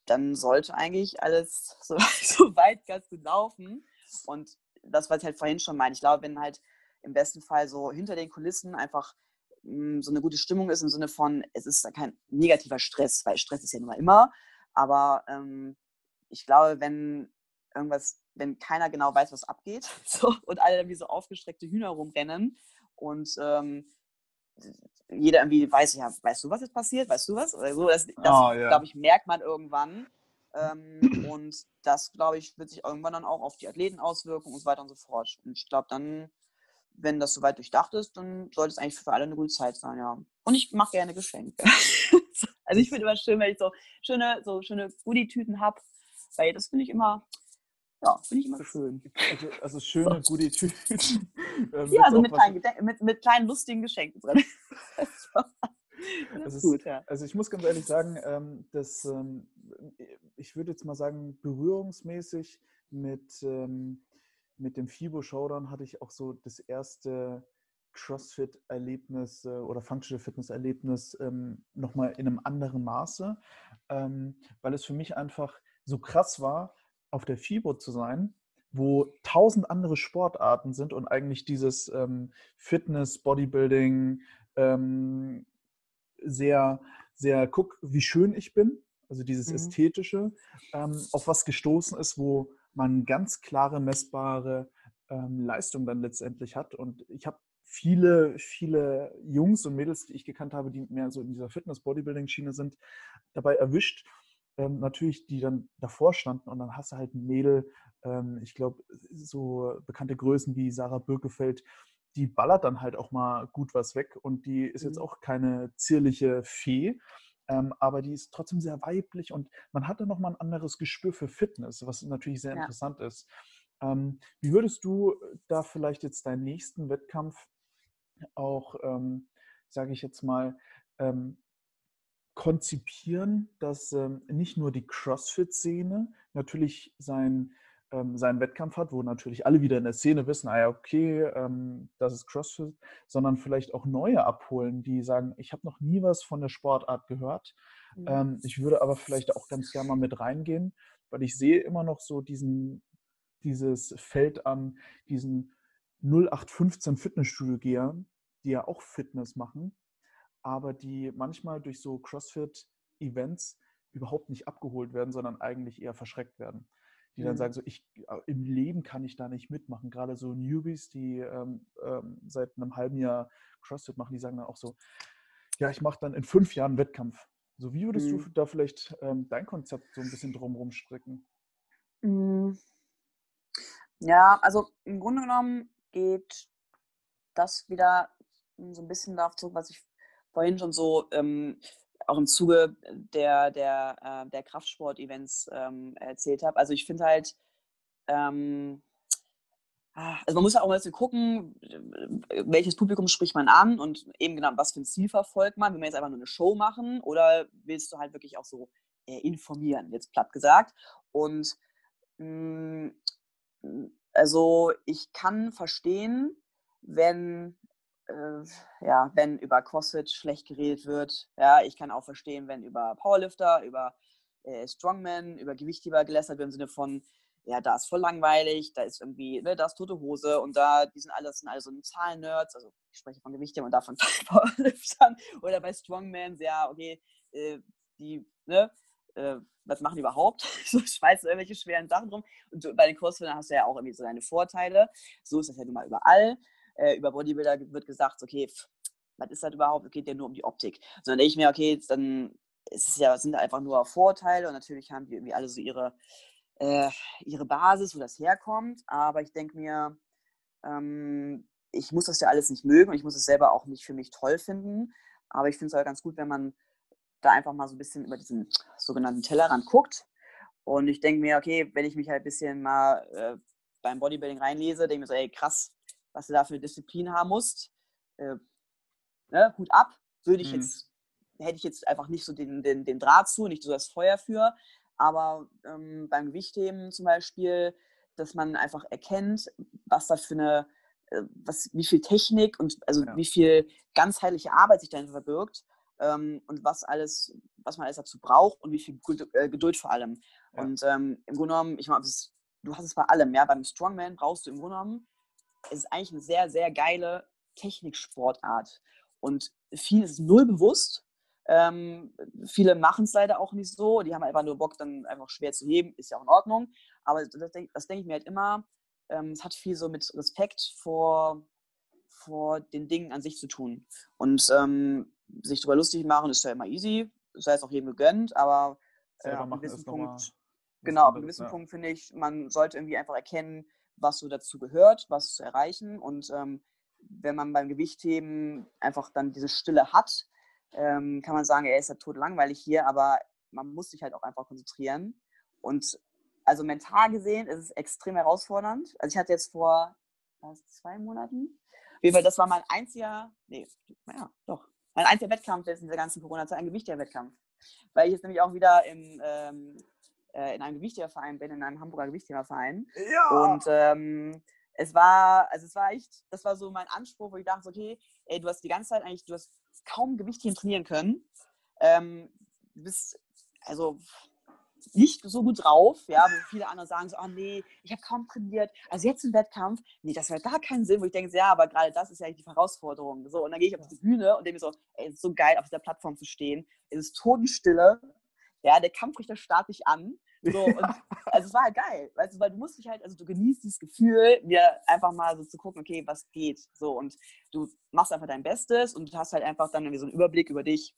dann sollte eigentlich alles so, so weit ganz gut laufen. Und das, was ich halt vorhin schon meine, ich glaube, wenn halt im besten Fall so hinter den Kulissen einfach mh, hm, so eine gute Stimmung ist im Sinne von, es ist kein negativer Stress, weil Stress ist ja nun mal immer. Aber ähm, ich glaube, wenn irgendwas, wenn keiner genau weiß, was abgeht so, und alle irgendwie so aufgestreckte Hühner rumrennen und ähm, jeder irgendwie weiß, ja, weißt du, was jetzt passiert? Weißt du was? Oder so, das, das oh, ja. glaube ich, merkt man irgendwann. Ähm, und das, glaube ich, wird sich irgendwann dann auch auf die Athleten auswirken und so weiter und so fort. Und ich glaube, dann, wenn das soweit durchdacht ist, dann sollte es eigentlich für alle eine gute Zeit sein, ja. Und ich mache gerne Geschenke. also ich finde immer schön, wenn ich so schöne, so schöne Goodie-Tüten habe, weil das finde ich immer, ja, finde ich immer schön. Also, also schöne Goodie-Tüten. ähm, ja, also mit kleinen, mit, mit kleinen lustigen Geschenken drin. das ist gut, ja. Also ich muss ganz ehrlich sagen, ähm, dass ähm, ich würde jetzt mal sagen, berührungsmäßig mit, ähm, mit dem FIBO Showdown hatte ich auch so das erste CrossFit-Erlebnis äh, oder Functional Fitness-Erlebnis ähm, nochmal in einem anderen Maße, ähm, weil es für mich einfach so krass war, auf der FIBO zu sein, wo tausend andere Sportarten sind und eigentlich dieses ähm, Fitness, Bodybuilding, ähm, sehr, sehr, guck, wie schön ich bin, also dieses mhm. Ästhetische, ähm, auf was gestoßen ist, wo man ganz klare, messbare ähm, Leistung dann letztendlich hat. Und ich habe viele, viele Jungs und Mädels, die ich gekannt habe, die mehr so in dieser Fitness-Bodybuilding-Schiene sind, dabei erwischt, ähm, natürlich, die dann davor standen und dann hast du halt ein Mädel, ähm, ich glaube, so bekannte Größen wie Sarah Birkefeld, die ballert dann halt auch mal gut was weg und die ist jetzt mhm. auch keine zierliche Fee, ähm, aber die ist trotzdem sehr weiblich und man hat dann nochmal ein anderes Gespür für Fitness, was natürlich sehr ja. interessant ist. Ähm, wie würdest du da vielleicht jetzt deinen nächsten Wettkampf auch, ähm, sage ich jetzt mal, ähm, konzipieren, dass ähm, nicht nur die CrossFit-Szene natürlich sein ähm, seinen Wettkampf hat, wo natürlich alle wieder in der Szene wissen, ah ja, okay, ähm, das ist CrossFit, sondern vielleicht auch neue abholen, die sagen, ich habe noch nie was von der Sportart gehört. Mhm. Ähm, ich würde aber vielleicht auch ganz gerne mal mit reingehen, weil ich sehe immer noch so diesen, dieses Feld an diesen 0815 Fitnessstudio-Gehern, die ja auch Fitness machen, aber die manchmal durch so CrossFit-Events überhaupt nicht abgeholt werden, sondern eigentlich eher verschreckt werden die dann mhm. sagen, so ich äh, im Leben kann ich da nicht mitmachen. Gerade so Newbies, die ähm, ähm, seit einem halben Jahr CrossFit machen, die sagen dann auch so, ja, ich mache dann in fünf Jahren Wettkampf. So, wie würdest mhm. du da vielleicht ähm, dein Konzept so ein bisschen drumherum stricken? Mhm. Ja, also im Grunde genommen geht das wieder so ein bisschen darauf zurück, was ich vorhin schon so ähm, auch im Zuge der, der, äh, der Kraftsport-Events ähm, erzählt habe. Also ich finde halt, ähm, ah, also man muss ja auch mal ein bisschen gucken, welches Publikum spricht man an und eben genau, was für ein Ziel verfolgt man. Will man jetzt einfach nur eine Show machen oder willst du halt wirklich auch so äh, informieren, jetzt platt gesagt. Und mh, mm, also ich kann verstehen, wenn äh, ja, wenn über CrossFit schlecht geredet wird. Ja, ich kann auch verstehen, wenn über Powerlifter, über äh, Strongman, über Gewichtheber gelästert wird im Sinne von, ja, da ist voll langweilig, da ist irgendwie, ne, da ist tote Hose und da, die sind alles, sind alle so Zahlen-Nerds, also ich spreche von Gewichthebern und davon Powerliftern oder bei Strongman, ja, okay, äh, die, ne, äh, was machen die überhaupt? so schweißen irgendwelche schweren Sachen drum. Und bei den Crossfittern hast du ja auch irgendwie so deine Vorteile. So ist das ja nun mal überall äh, über Bodybuilder wird gesagt, okay, pff, was ist das überhaupt? Es geht ja nur um die Optik. Sondern denke ich mir, okay, dann es ist ja, sind einfach nur Vorteile und natürlich haben die irgendwie alle so ihre, äh, ihre Basis, wo das herkommt. Aber ich denke mir, ähm, ich muss das ja alles nicht mögen und ich muss es selber auch nicht für mich toll finden. Aber ich finde es halt ganz gut, wenn man da einfach mal so ein bisschen über diesen sogenannten Tellerrand guckt. Und ich denke mir, okay, wenn ich mich halt ein bisschen mal äh, beim Bodybuilding reinlese, denke ich mir so, ey, krass, was du da für Disziplin haben musst. Äh, ne, Hut ab, würde ich mhm. jetzt, hätte ich jetzt einfach nicht so den, den, den Draht zu, nicht so das Feuer für. Aber ähm, beim Gewichtheben zum Beispiel, dass man einfach erkennt, was da für eine, äh, was, wie viel Technik und also ja. wie viel ganzheitliche Arbeit sich dahinter verbirgt ähm, und was alles, was man alles dazu braucht und wie viel äh, Geduld vor allem. Ja. Und ähm, im Grunde genommen, ich meine, du hast es bei allem, ja, beim Strongman brauchst du im Grunde genommen, es ist eigentlich eine sehr, sehr geile Techniksportart. Und viel ist null bewusst. Ähm, viele machen es leider auch nicht so. Die haben einfach nur Bock, dann einfach schwer zu heben. Ist ja auch in Ordnung. Aber das, das denke ich mir halt immer. Ähm, es hat viel so mit Respekt vor, vor den Dingen an sich zu tun. Und ähm, sich darüber lustig machen ist ja immer easy. Sei es auch jedem gegönnt. Aber äh, ab einem gewissen Punkt, genau, ab einem gewissen ja. Punkt finde ich, man sollte irgendwie einfach erkennen, was so dazu gehört, was zu erreichen. Und ähm, wenn man beim Gewichtheben einfach dann diese Stille hat, ähm, kann man sagen, er ist ja tot langweilig hier, aber man muss sich halt auch einfach konzentrieren. Und also mental gesehen ist es extrem herausfordernd. Also ich hatte jetzt vor zwei Monaten, das war mein einziger, nee, naja, doch, mein einziger Wettkampf jetzt in der ganzen Corona-Zeit, ein Gewichtheber-Wettkampf. Weil ich jetzt nämlich auch wieder im, ähm, äh, in einem Gewichtheberverein bin, in einem Hamburger Gewichtheberverein. Ja. Und ähm, es war, also es war echt, das war so mein Anspruch, wo ich dachte, okay, ey, du hast die ganze Zeit eigentlich, du hast kaum Gewichtheben trainieren können. Ähm, du bist, also nicht so gut drauf, ja, wo viele andere sagen so, oh nee, ich habe kaum trainiert, also jetzt im Wettkampf, nee, das wäre gar keinen Sinn, wo ich denke, ja, aber gerade das ist ja die Herausforderung, so, und dann gehe ich auf die Bühne und denke mir so, ey, es ist so geil, auf dieser Plattform zu stehen, es ist Totenstille, ja, der Kampfrichter starrt dich an, so, und, also es war halt geil, weißt du, weil du musst dich halt, also du genießt dieses Gefühl, mir einfach mal so zu gucken, okay, was geht, so, und du machst einfach dein Bestes und du hast halt einfach dann irgendwie so einen Überblick über dich,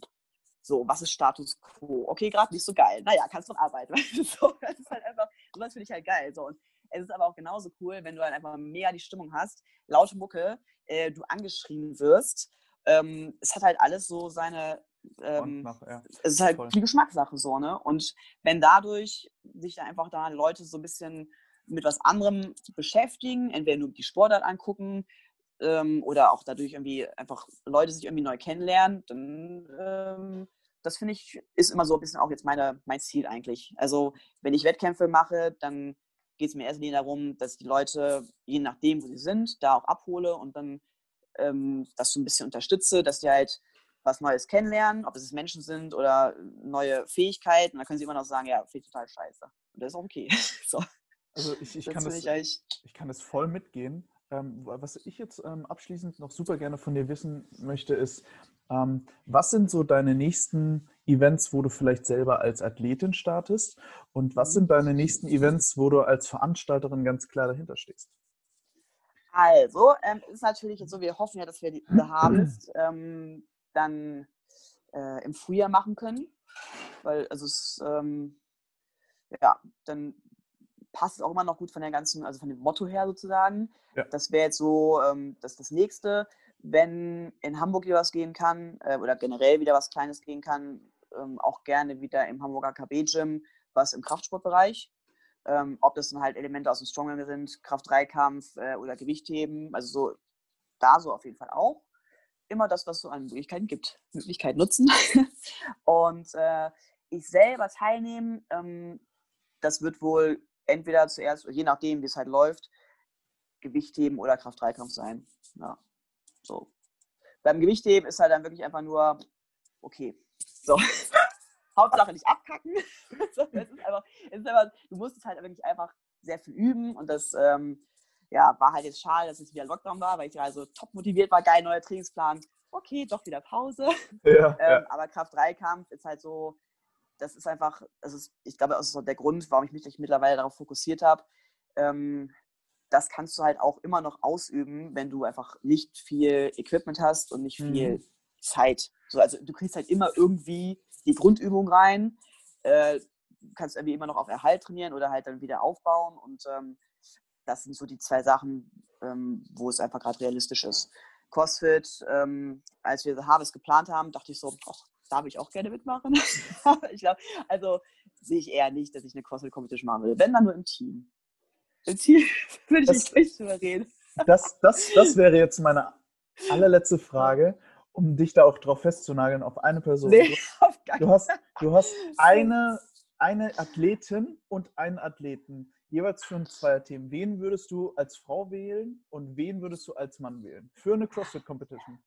so, was ist Status Quo? Okay, gerade nicht so geil. Naja, kannst du arbeiten. so, das ist halt einfach, sowas finde ich halt geil. So, und es ist aber auch genauso cool, wenn du halt einfach mega die Stimmung hast, laute Mucke, äh, du angeschrien wirst. Ähm, es hat halt alles so seine, ähm, nach, ja. es ist halt Voll. die Geschmackssache so, ne? Und wenn dadurch sich da einfach da Leute so ein bisschen mit was anderem beschäftigen, entweder nur die Sportart angucken ähm, oder auch dadurch irgendwie einfach Leute sich irgendwie neu kennenlernen, dann ähm, das finde ich ist immer so ein bisschen auch jetzt meine, mein Ziel eigentlich. Also wenn ich Wettkämpfe mache, dann geht es mir erst darum, dass ich die Leute, je nachdem, wo sie sind, da auch abhole und dann ähm, das so ein bisschen unterstütze, dass die halt was Neues kennenlernen, ob es Menschen sind oder neue Fähigkeiten. Da können sie immer noch sagen, ja, finde ich total scheiße. Und das ist auch okay. so. Also ich, ich, kann das, ich, ich, kann das voll mitgehen. Ähm, was ich jetzt ähm, abschließend noch super gerne von dir wissen möchte, ist, ähm, was sind so deine nächsten Events, wo du vielleicht selber als Athletin startest? Und was sind deine nächsten Events, wo du als Veranstalterin ganz klar dahinter stehst? Also, ähm, ist natürlich jetzt so, wir hoffen ja, dass wir die Harvest ähm, dann äh, im Frühjahr machen können. Weil, also es, ähm, ja, dann passt es auch immer noch gut von der ganzen, also von dem Motto her sozusagen. Ja. Das wäre jetzt so ähm, das, das nächste. Wenn in Hamburg wieder was gehen kann äh, oder generell wieder was Kleines gehen kann, ähm, auch gerne wieder im Hamburger KB-Gym, was im Kraftsportbereich. Ähm, ob das dann halt Elemente aus dem Strongman sind, Kraft-3-Kampf äh, oder Gewichtheben, also so da so auf jeden Fall auch. Immer das, was es so an Möglichkeiten gibt. Möglichkeit nutzen. Und äh, ich selber teilnehmen, ähm, das wird wohl entweder zuerst, je nachdem, wie es halt läuft, Gewichtheben oder Kraft-3-Kampf sein. Ja, so. Beim Gewichtheben ist halt dann wirklich einfach nur, okay, so. Hauptsache nicht abkacken. es, ist einfach, es ist einfach, du musst es halt wirklich einfach sehr viel üben und das ähm, ja, war halt jetzt schade, dass es wieder Lockdown war, weil ich also top motiviert war, geil, neuer Trainingsplan. Okay, doch wieder Pause. Ja, ähm, ja. Aber Kraft-3-Kampf ist halt so, das ist einfach, das ist, ich glaube, das ist so der Grund, warum ich mich mittlerweile darauf fokussiert habe. Ähm, das kannst du halt auch immer noch ausüben, wenn du einfach nicht viel Equipment hast und nicht viel mhm. Zeit So, also du kriegst halt immer irgendwie die Grundübung rein, äh, kannst irgendwie immer noch auf Erhalt trainieren oder halt dann wieder aufbauen und ähm, das sind so die zwei Sachen, ähm, wo es einfach gerade realistisch ist. CrossFit, ähm, als wir The Harvest geplant haben, dachte ich so, ach, da würde ich auch gerne mitmachen. ich glaube, also sehe ich eher nicht, dass ich eine CrossFit-Competition machen will. Wenn dann nur im Team. Im Team würde ich das, nicht drüber reden. Das, das, das wäre jetzt meine allerletzte Frage, um dich da auch drauf festzunageln, auf eine Person. Nee, auf du, hast, du hast eine, eine Athletin und einen Athleten, jeweils für ein Zweierteam. Wen würdest du als Frau wählen und wen würdest du als Mann wählen? Für eine CrossFit-Competition.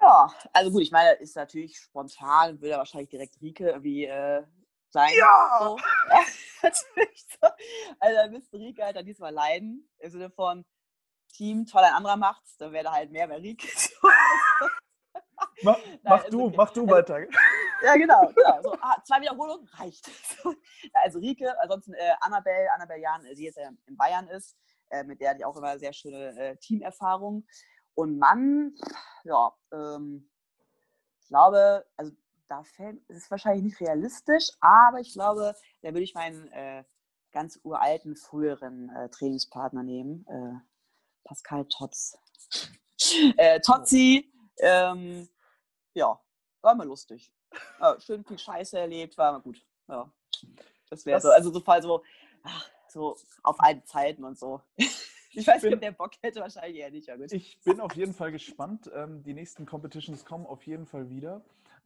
Ja, also gut, ich meine, ist natürlich spontan, würde wahrscheinlich direkt Rike irgendwie äh, sein. Ja! So. ja natürlich so. Also da müsste Rike halt dann diesmal leiden, im Sinne von Team, toll, ein anderer macht's, dann wäre da halt mehr bei Rike. mach, mach du, okay. mach du also, weiter. Ja, genau. genau. So, ah, zwei Wiederholungen reicht. also Rike, ansonsten äh, Annabelle, Annabelle Jan, die jetzt ja in Bayern ist, äh, mit der hatte ich auch immer sehr schöne äh, Teamerfahrung. Und Mann, ja, ähm, ich glaube, also da fällt, es ist wahrscheinlich nicht realistisch, aber ich glaube, da würde ich meinen äh, ganz uralten, früheren äh, Trainingspartner nehmen, äh, Pascal Totz. äh, Totzi, ähm, ja, war mal lustig. Ja, schön viel Scheiße erlebt, war mal gut. Ja, das wäre so, also so Fall so, ach, so auf alten Zeiten und so. Ich weiß nicht, ob der Bock hätte, wahrscheinlich eher nicht. Ich bin auf jeden Fall gespannt. Ähm, die nächsten Competitions kommen auf jeden Fall wieder.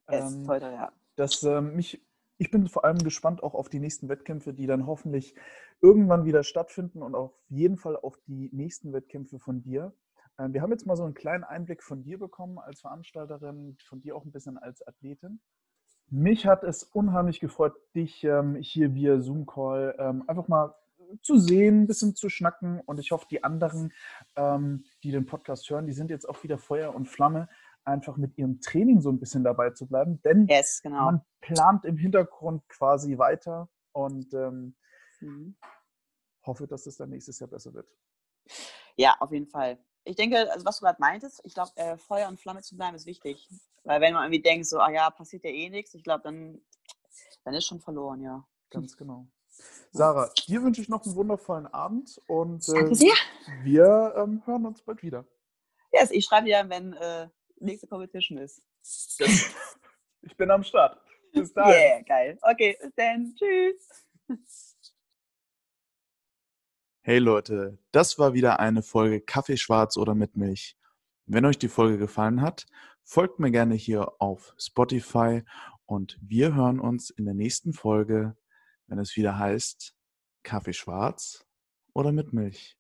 Ähm, ist heute, ja. Das, ähm, mich, ich bin vor allem gespannt auch auf die nächsten Wettkämpfe, die dann hoffentlich irgendwann wieder stattfinden und auf jeden Fall auf die nächsten Wettkämpfe von dir. Ähm, wir haben jetzt mal so einen kleinen Einblick von dir bekommen als Veranstalterin, von dir auch ein bisschen als Athletin. Mich hat es unheimlich gefreut, dich ähm, hier via Zoom-Call ähm, einfach mal zu sehen, ein bisschen zu schnacken. Und ich hoffe, die anderen, die den Podcast hören, die sind jetzt auch wieder Feuer und Flamme, einfach mit ihrem Training so ein bisschen dabei zu bleiben. Denn yes, genau. man plant im Hintergrund quasi weiter und ähm, mhm. hoffe, dass es dann nächstes Jahr besser wird. Ja, auf jeden Fall. Ich denke, also was du gerade meintest, ich glaube, äh, Feuer und Flamme zu bleiben ist wichtig. Weil wenn man irgendwie denkt, so, ah ja, passiert ja eh nichts, ich glaube, dann, dann ist schon verloren, ja. Ganz genau. Sarah, dir wünsche ich noch einen wundervollen Abend und äh, wir ähm, hören uns bald wieder. Yes, ich schreibe dir, wenn äh, nächste Competition ist. ich bin am Start. Bis dahin. Yeah, geil. Okay, bis dann. Tschüss. Hey Leute, das war wieder eine Folge Kaffee schwarz oder mit Milch. Wenn euch die Folge gefallen hat, folgt mir gerne hier auf Spotify und wir hören uns in der nächsten Folge wenn es wieder heißt Kaffee schwarz oder mit Milch.